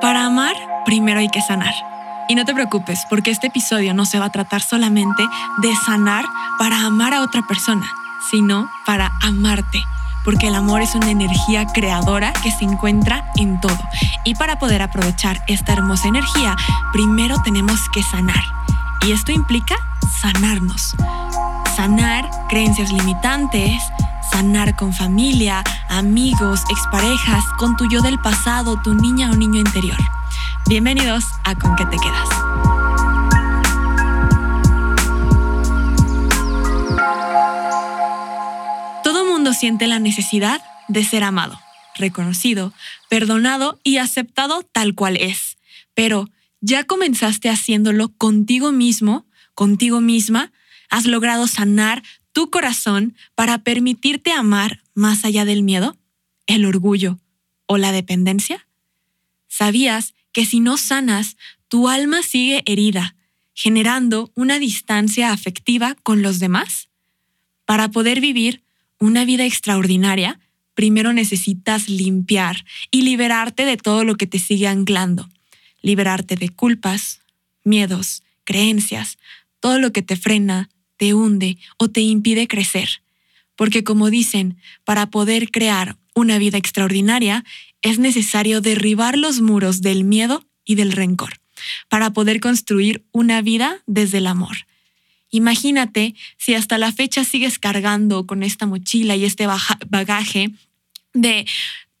Para amar, primero hay que sanar. Y no te preocupes, porque este episodio no se va a tratar solamente de sanar para amar a otra persona, sino para amarte porque el amor es una energía creadora que se encuentra en todo. Y para poder aprovechar esta hermosa energía, primero tenemos que sanar. Y esto implica sanarnos. Sanar creencias limitantes, sanar con familia, amigos, exparejas, con tu yo del pasado, tu niña o niño interior. Bienvenidos a Con qué te quedas. Todo mundo siente la necesidad de ser amado, reconocido, perdonado y aceptado tal cual es. Pero, ¿ya comenzaste haciéndolo contigo mismo, contigo misma? ¿Has logrado sanar tu corazón para permitirte amar más allá del miedo, el orgullo o la dependencia? ¿Sabías que si no sanas, tu alma sigue herida, generando una distancia afectiva con los demás? Para poder vivir una vida extraordinaria, primero necesitas limpiar y liberarte de todo lo que te sigue anclando. Liberarte de culpas, miedos, creencias, todo lo que te frena, te hunde o te impide crecer. Porque como dicen, para poder crear una vida extraordinaria es necesario derribar los muros del miedo y del rencor para poder construir una vida desde el amor. Imagínate si hasta la fecha sigues cargando con esta mochila y este bagaje de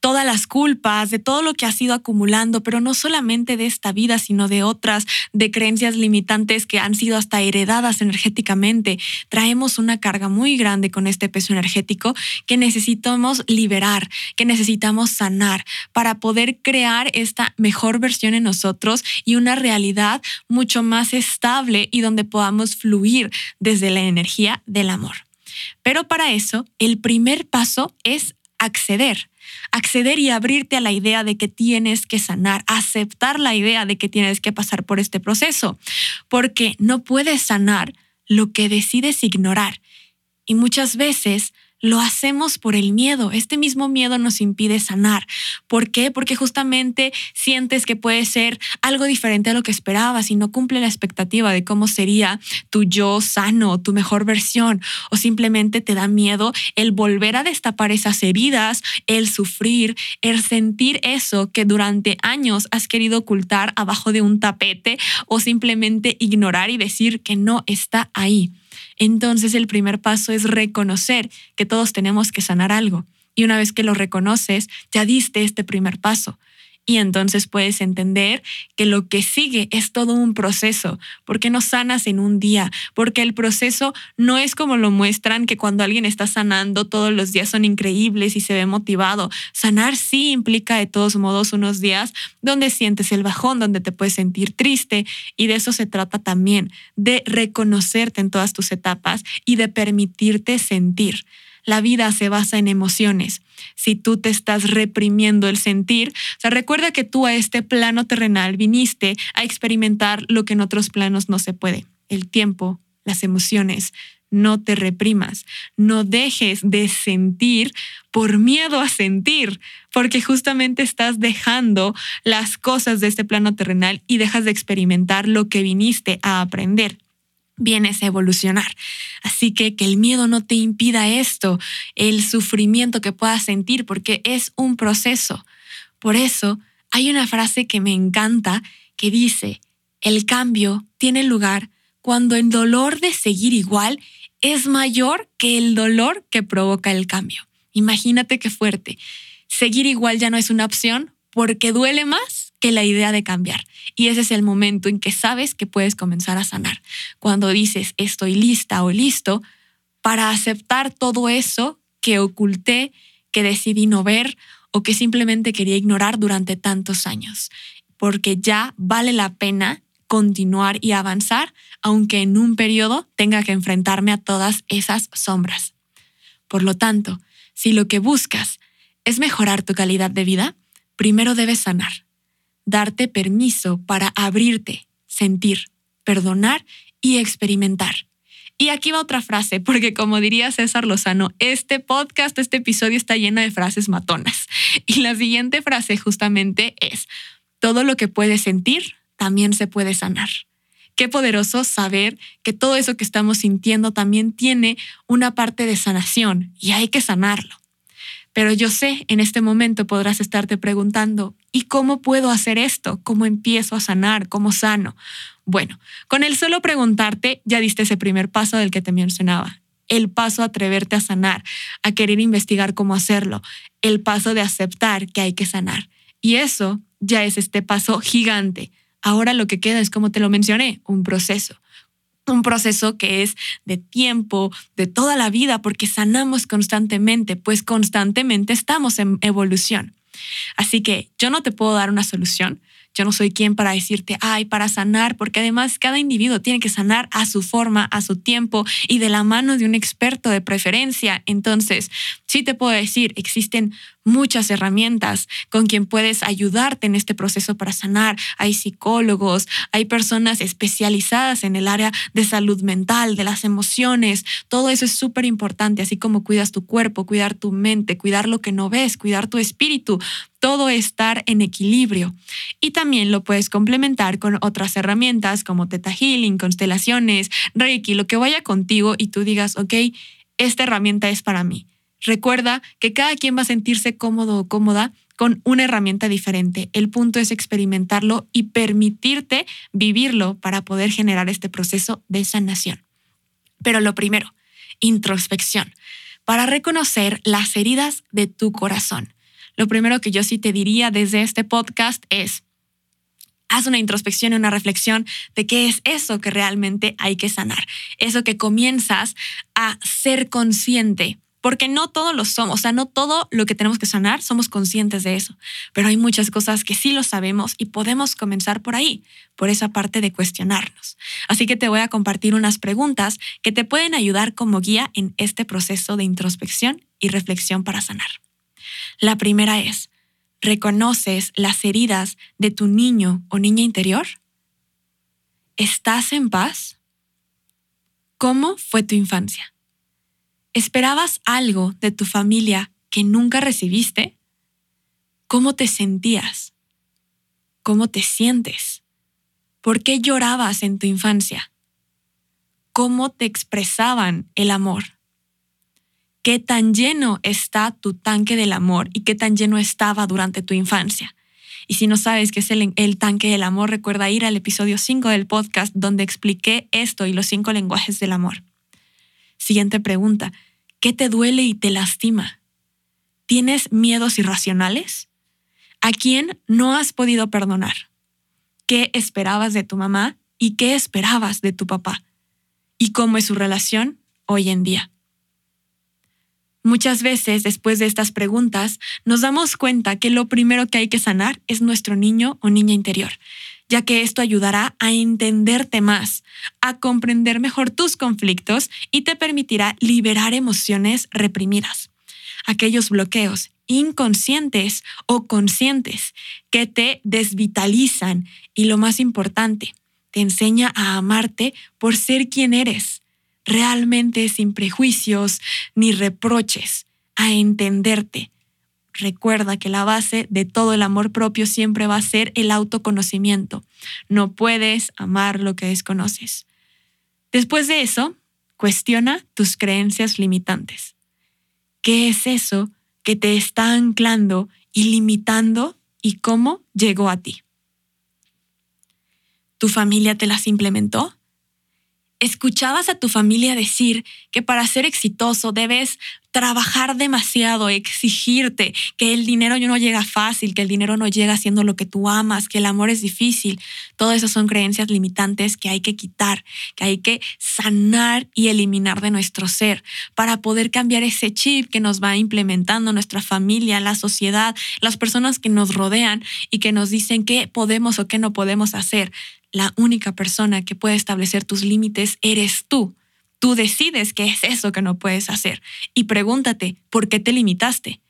todas las culpas, de todo lo que has ido acumulando, pero no solamente de esta vida, sino de otras, de creencias limitantes que han sido hasta heredadas energéticamente. Traemos una carga muy grande con este peso energético que necesitamos liberar, que necesitamos sanar para poder crear esta mejor versión en nosotros y una realidad mucho más estable y donde podamos fluir desde la energía del amor. Pero para eso, el primer paso es acceder acceder y abrirte a la idea de que tienes que sanar, aceptar la idea de que tienes que pasar por este proceso, porque no puedes sanar lo que decides ignorar. Y muchas veces lo hacemos por el miedo. Este mismo miedo nos impide sanar. ¿Por qué? Porque justamente sientes que puede ser algo diferente a lo que esperabas y no cumple la expectativa de cómo sería tu yo sano, tu mejor versión. O simplemente te da miedo el volver a destapar esas heridas, el sufrir, el sentir eso que durante años has querido ocultar abajo de un tapete o simplemente ignorar y decir que no está ahí. Entonces el primer paso es reconocer que todos tenemos que sanar algo. Y una vez que lo reconoces, ya diste este primer paso y entonces puedes entender que lo que sigue es todo un proceso, porque no sanas en un día, porque el proceso no es como lo muestran, que cuando alguien está sanando todos los días son increíbles y se ve motivado. Sanar sí implica de todos modos unos días donde sientes el bajón, donde te puedes sentir triste y de eso se trata también, de reconocerte en todas tus etapas y de permitirte sentir. La vida se basa en emociones. Si tú te estás reprimiendo el sentir, o sea, recuerda que tú a este plano terrenal viniste a experimentar lo que en otros planos no se puede. El tiempo, las emociones. No te reprimas, no dejes de sentir por miedo a sentir, porque justamente estás dejando las cosas de este plano terrenal y dejas de experimentar lo que viniste a aprender vienes a evolucionar. Así que que el miedo no te impida esto, el sufrimiento que puedas sentir, porque es un proceso. Por eso hay una frase que me encanta que dice, el cambio tiene lugar cuando el dolor de seguir igual es mayor que el dolor que provoca el cambio. Imagínate qué fuerte. Seguir igual ya no es una opción porque duele más que la idea de cambiar. Y ese es el momento en que sabes que puedes comenzar a sanar. Cuando dices estoy lista o listo para aceptar todo eso que oculté, que decidí no ver o que simplemente quería ignorar durante tantos años. Porque ya vale la pena continuar y avanzar, aunque en un periodo tenga que enfrentarme a todas esas sombras. Por lo tanto, si lo que buscas es mejorar tu calidad de vida, primero debes sanar darte permiso para abrirte, sentir, perdonar y experimentar. Y aquí va otra frase, porque como diría César Lozano, este podcast, este episodio está lleno de frases matonas. Y la siguiente frase justamente es, todo lo que puedes sentir también se puede sanar. Qué poderoso saber que todo eso que estamos sintiendo también tiene una parte de sanación y hay que sanarlo. Pero yo sé, en este momento podrás estarte preguntando, ¿y cómo puedo hacer esto? ¿Cómo empiezo a sanar? ¿Cómo sano? Bueno, con el solo preguntarte ya diste ese primer paso del que te mencionaba. El paso a atreverte a sanar, a querer investigar cómo hacerlo, el paso de aceptar que hay que sanar. Y eso ya es este paso gigante. Ahora lo que queda es, como te lo mencioné, un proceso un proceso que es de tiempo, de toda la vida, porque sanamos constantemente, pues constantemente estamos en evolución. Así que yo no te puedo dar una solución, yo no soy quien para decirte, ay, para sanar, porque además cada individuo tiene que sanar a su forma, a su tiempo y de la mano de un experto de preferencia. Entonces, sí te puedo decir, existen muchas herramientas con quien puedes ayudarte en este proceso para sanar. Hay psicólogos, hay personas especializadas en el área de salud mental, de las emociones. Todo eso es súper importante, así como cuidas tu cuerpo, cuidar tu mente, cuidar lo que no ves, cuidar tu espíritu. Todo estar en equilibrio. Y también lo puedes complementar con otras herramientas como Teta Healing, constelaciones, Reiki, lo que vaya contigo y tú digas, ok, esta herramienta es para mí Recuerda que cada quien va a sentirse cómodo o cómoda con una herramienta diferente. El punto es experimentarlo y permitirte vivirlo para poder generar este proceso de sanación. Pero lo primero, introspección, para reconocer las heridas de tu corazón. Lo primero que yo sí te diría desde este podcast es, haz una introspección y una reflexión de qué es eso que realmente hay que sanar, eso que comienzas a ser consciente porque no todos lo somos, o sea, no todo lo que tenemos que sanar somos conscientes de eso, pero hay muchas cosas que sí lo sabemos y podemos comenzar por ahí, por esa parte de cuestionarnos. Así que te voy a compartir unas preguntas que te pueden ayudar como guía en este proceso de introspección y reflexión para sanar. La primera es, ¿reconoces las heridas de tu niño o niña interior? ¿Estás en paz? ¿Cómo fue tu infancia? ¿Esperabas algo de tu familia que nunca recibiste? ¿Cómo te sentías? ¿Cómo te sientes? ¿Por qué llorabas en tu infancia? ¿Cómo te expresaban el amor? ¿Qué tan lleno está tu tanque del amor y qué tan lleno estaba durante tu infancia? Y si no sabes qué es el, tanque del amor, recuerda ir al episodio 5 del podcast donde expliqué esto y los cinco lenguajes del amor. Siguiente pregunta. ¿Qué te duele y te lastima? ¿Tienes miedos irracionales? ¿A quién no has podido perdonar? ¿Qué esperabas de tu mamá y qué esperabas de tu papá? ¿Y cómo es su relación hoy en día? Muchas veces después de estas preguntas nos damos cuenta que lo primero que hay que sanar es nuestro niño o niña interior, ya que esto ayudará a entenderte más, a comprender mejor tus conflictos y te permitirá liberar emociones reprimidas, aquellos bloqueos inconscientes o conscientes que te desvitalizan y lo más importante, te enseña a amarte por ser quien eres, realmente sin prejuicios ni reproches, a entenderte, Recuerda que la base de todo el amor propio siempre va a ser el autoconocimiento. No puedes amar lo que desconoces. Después de eso, cuestiona tus creencias limitantes. ¿Qué es eso que te está anclando y limitando y cómo llegó a ti? ¿Tu familia te las implementó? ¿Escuchabas a tu familia decir que para ser exitoso debes trabajar demasiado, exigirte, que el dinero no llega fácil, que el dinero no llega haciendo lo que tú amas, que el amor es difícil. Todo eso son creencias limitantes que hay que quitar, que hay que sanar y eliminar de nuestro ser para poder cambiar ese chip que nos va implementando nuestra familia, la sociedad, las personas que nos rodean y que nos dicen qué podemos o qué no podemos hacer. La única persona que puede establecer tus límites eres tú. Tú decides qué es eso que no puedes hacer y pregúntate, ¿por qué te limitaste?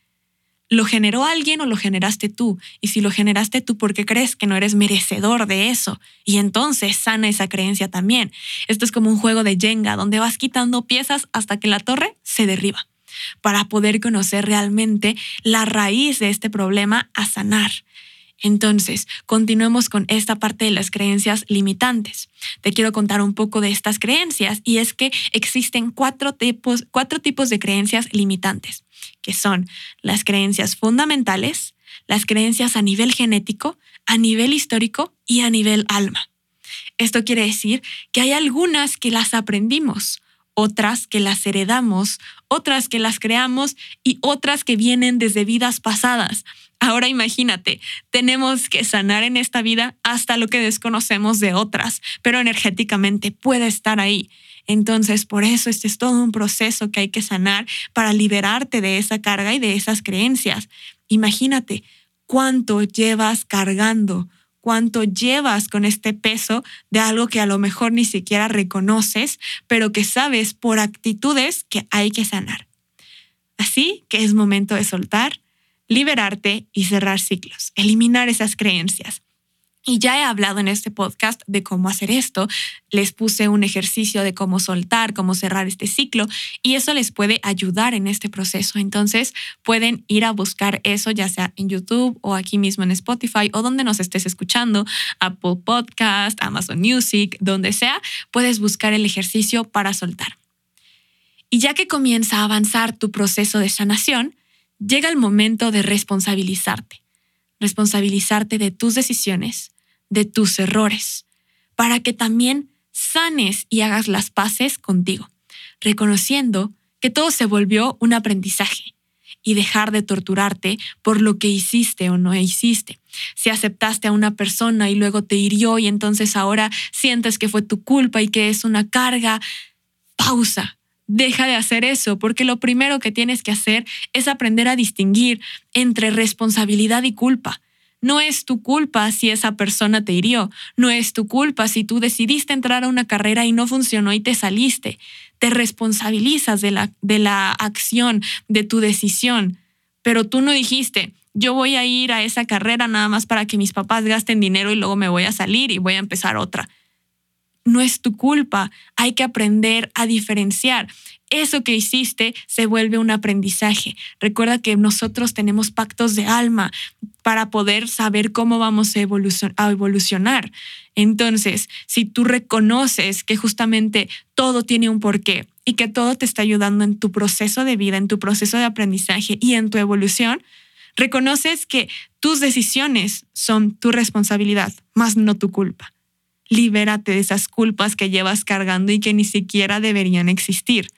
¿Lo generó alguien o lo generaste tú? Y si lo generaste tú, ¿por qué crees que no eres merecedor de eso? Y entonces sana esa creencia también. Esto es como un juego de Jenga, donde vas quitando piezas hasta que la torre se derriba, para poder conocer realmente la raíz de este problema a sanar. Entonces, continuemos con esta parte de las creencias limitantes. Te quiero contar un poco de estas creencias y es que existen cuatro tipos, cuatro tipos de creencias limitantes, que son las creencias fundamentales, las creencias a nivel genético, a nivel histórico y a nivel alma. Esto quiere decir que hay algunas que las aprendimos, otras que las heredamos, otras que las creamos y otras que vienen desde vidas pasadas. Ahora imagínate, tenemos que sanar en esta vida hasta lo que desconocemos de otras, pero energéticamente puede estar ahí. Entonces, por eso este es todo un proceso que hay que sanar para liberarte de esa carga y de esas creencias. Imagínate cuánto llevas cargando, cuánto llevas con este peso de algo que a lo mejor ni siquiera reconoces, pero que sabes por actitudes que hay que sanar. Así que es momento de soltar, liberarte y cerrar ciclos, eliminar esas creencias. Y ya he hablado en este podcast de cómo hacer esto. Les puse un ejercicio de cómo soltar, cómo cerrar este ciclo y eso les puede ayudar en este proceso. Entonces pueden ir a buscar eso ya sea en YouTube o aquí mismo en Spotify o donde nos estés escuchando, Apple Podcast, Amazon Music, donde sea, puedes buscar el ejercicio para soltar. Y ya que comienza a avanzar tu proceso de sanación, llega el momento de responsabilizarte responsabilizarte de tus decisiones, de tus errores, para que también sanes y hagas las paces contigo, reconociendo que todo se volvió un aprendizaje y dejar de torturarte por lo que hiciste o no hiciste. Si aceptaste a una persona y luego te hirió y entonces ahora sientes que fue tu culpa y que es una carga, pausa, deja de hacer eso, porque lo primero que tienes que hacer es aprender a distinguir entre responsabilidad y culpa. No es tu culpa si esa persona te hirió, no es tu culpa si tú decidiste entrar a una carrera y no funcionó y te saliste. Te responsabilizas de la, de la acción, de tu decisión, pero tú no dijiste, yo voy a ir a esa carrera nada más para que mis papás gasten dinero y luego me voy a salir y voy a empezar otra no es tu culpa. Hay que aprender a diferenciar. Eso que hiciste se vuelve un aprendizaje. Recuerda que nosotros tenemos pactos de alma para poder saber cómo vamos a, evolucionar. Entonces, si tú reconoces que justamente todo tiene un porqué y que todo te está ayudando en tu proceso de vida, en tu proceso de aprendizaje y en tu evolución, reconoces que tus decisiones son tu responsabilidad, más no tu culpa libérate de esas culpas que llevas cargando y que ni siquiera deberían existir.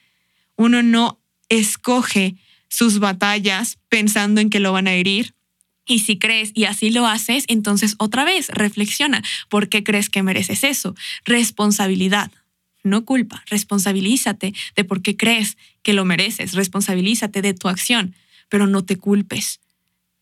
Uno no escoge sus batallas pensando en que lo van a herir. Y si crees y así lo haces, entonces otra vez reflexiona. ¿Por qué crees que mereces eso? Responsabilidad, no culpa. Responsabilízate de por qué crees que lo mereces. Responsabilízate de tu acción, pero no te culpes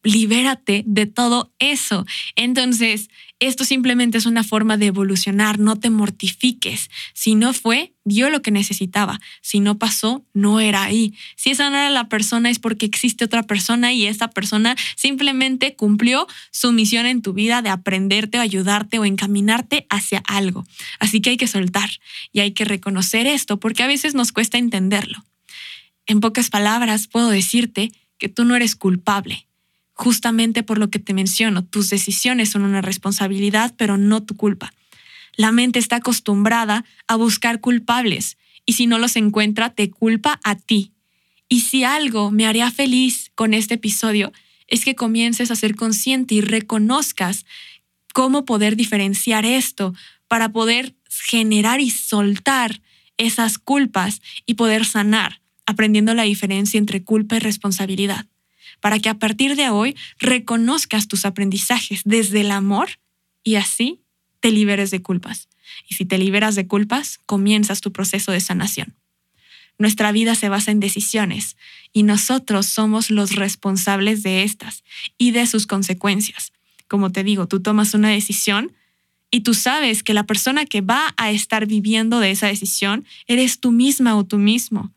libérate de todo eso. Entonces, esto simplemente es una forma de evolucionar, no te mortifiques. Si no fue, dio lo que necesitaba. Si no pasó, no era ahí. Si esa no era la persona es porque existe otra persona y esa persona simplemente cumplió su misión en tu vida de aprenderte o ayudarte o encaminarte hacia algo. Así que hay que soltar y hay que reconocer esto porque a veces nos cuesta entenderlo. En pocas palabras, puedo decirte que tú no eres culpable justamente por lo que te menciono, tus decisiones son una responsabilidad, pero no tu culpa. La mente está acostumbrada a buscar culpables y si no los encuentra, te culpa a ti. Y si algo me haría feliz con este episodio es que comiences a ser consciente y reconozcas cómo poder diferenciar esto para poder generar y soltar esas culpas y poder sanar, aprendiendo la diferencia entre culpa y responsabilidad para que a partir de hoy reconozcas tus aprendizajes desde el amor y así te liberes de culpas. Y si te liberas de culpas, comienzas tu proceso de sanación. Nuestra vida se basa en decisiones y nosotros somos los responsables de estas y de sus consecuencias. Como te digo, tú tomas una decisión y tú sabes que la persona que va a estar viviendo de esa decisión eres tú misma o tú mismo.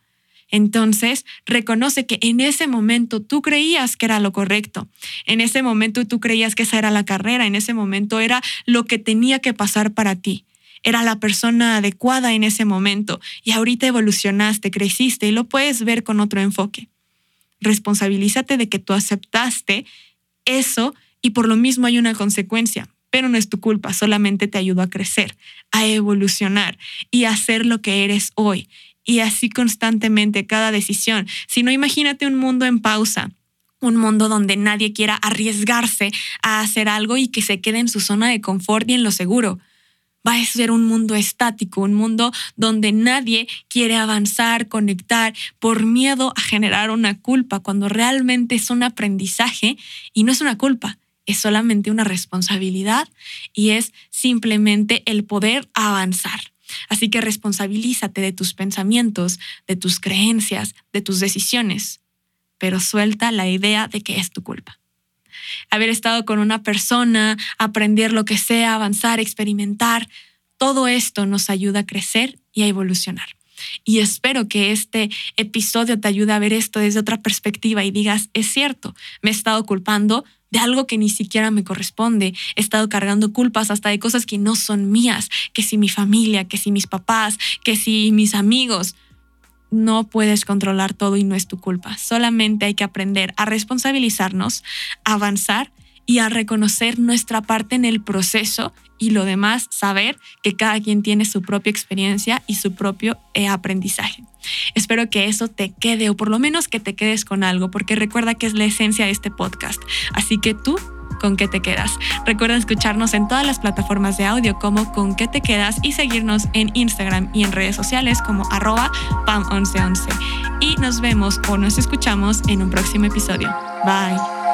Entonces, reconoce que en ese momento tú creías que era lo correcto. En ese momento tú creías que esa era la carrera. En ese momento era lo que tenía que pasar para ti. Era la persona adecuada en ese momento. Y ahorita evolucionaste, creciste y lo puedes ver con otro enfoque. Responsabilízate de que tú aceptaste eso y por lo mismo hay una consecuencia, pero no es tu culpa, solamente te ayudó a crecer, a evolucionar y a hacer lo que eres hoy. Y así constantemente cada decisión. Si no, imagínate un mundo en pausa, un mundo donde nadie quiera arriesgarse a hacer algo y que se quede en su zona de confort y en lo seguro va a ser un mundo estático, un mundo donde nadie quiere avanzar, conectar por miedo a generar una culpa, cuando realmente es un aprendizaje y no es una culpa, es solamente una responsabilidad y es simplemente el poder avanzar. Así que responsabilízate de tus pensamientos, de tus creencias, de tus decisiones, pero suelta la idea de que es tu culpa haber estado con una persona, aprender lo que sea, avanzar, experimentar. Todo esto nos ayuda a crecer y a evolucionar. Y espero que este episodio te ayude a ver esto desde otra perspectiva y digas, es cierto, me he estado culpando de algo que ni siquiera me corresponde. He estado cargando culpas hasta de cosas que no son mías, que si mi familia, que si mis papás, que si mis amigos no puedes controlar todo y no es tu culpa. Solamente hay que aprender a responsabilizarnos, a avanzar y a reconocer nuestra parte en el proceso y lo demás, saber que cada quien tiene su propia experiencia y su propio eh, aprendizaje. Espero que eso te quede o por lo menos que te quedes con algo, porque recuerda que es la esencia de este podcast. Así que tú con qué te quedas. Recuerda escucharnos en todas las plataformas de audio como con qué te quedas y seguirnos en Instagram y en redes sociales como arroba pam1111. Y nos vemos o nos escuchamos en un próximo episodio. Bye.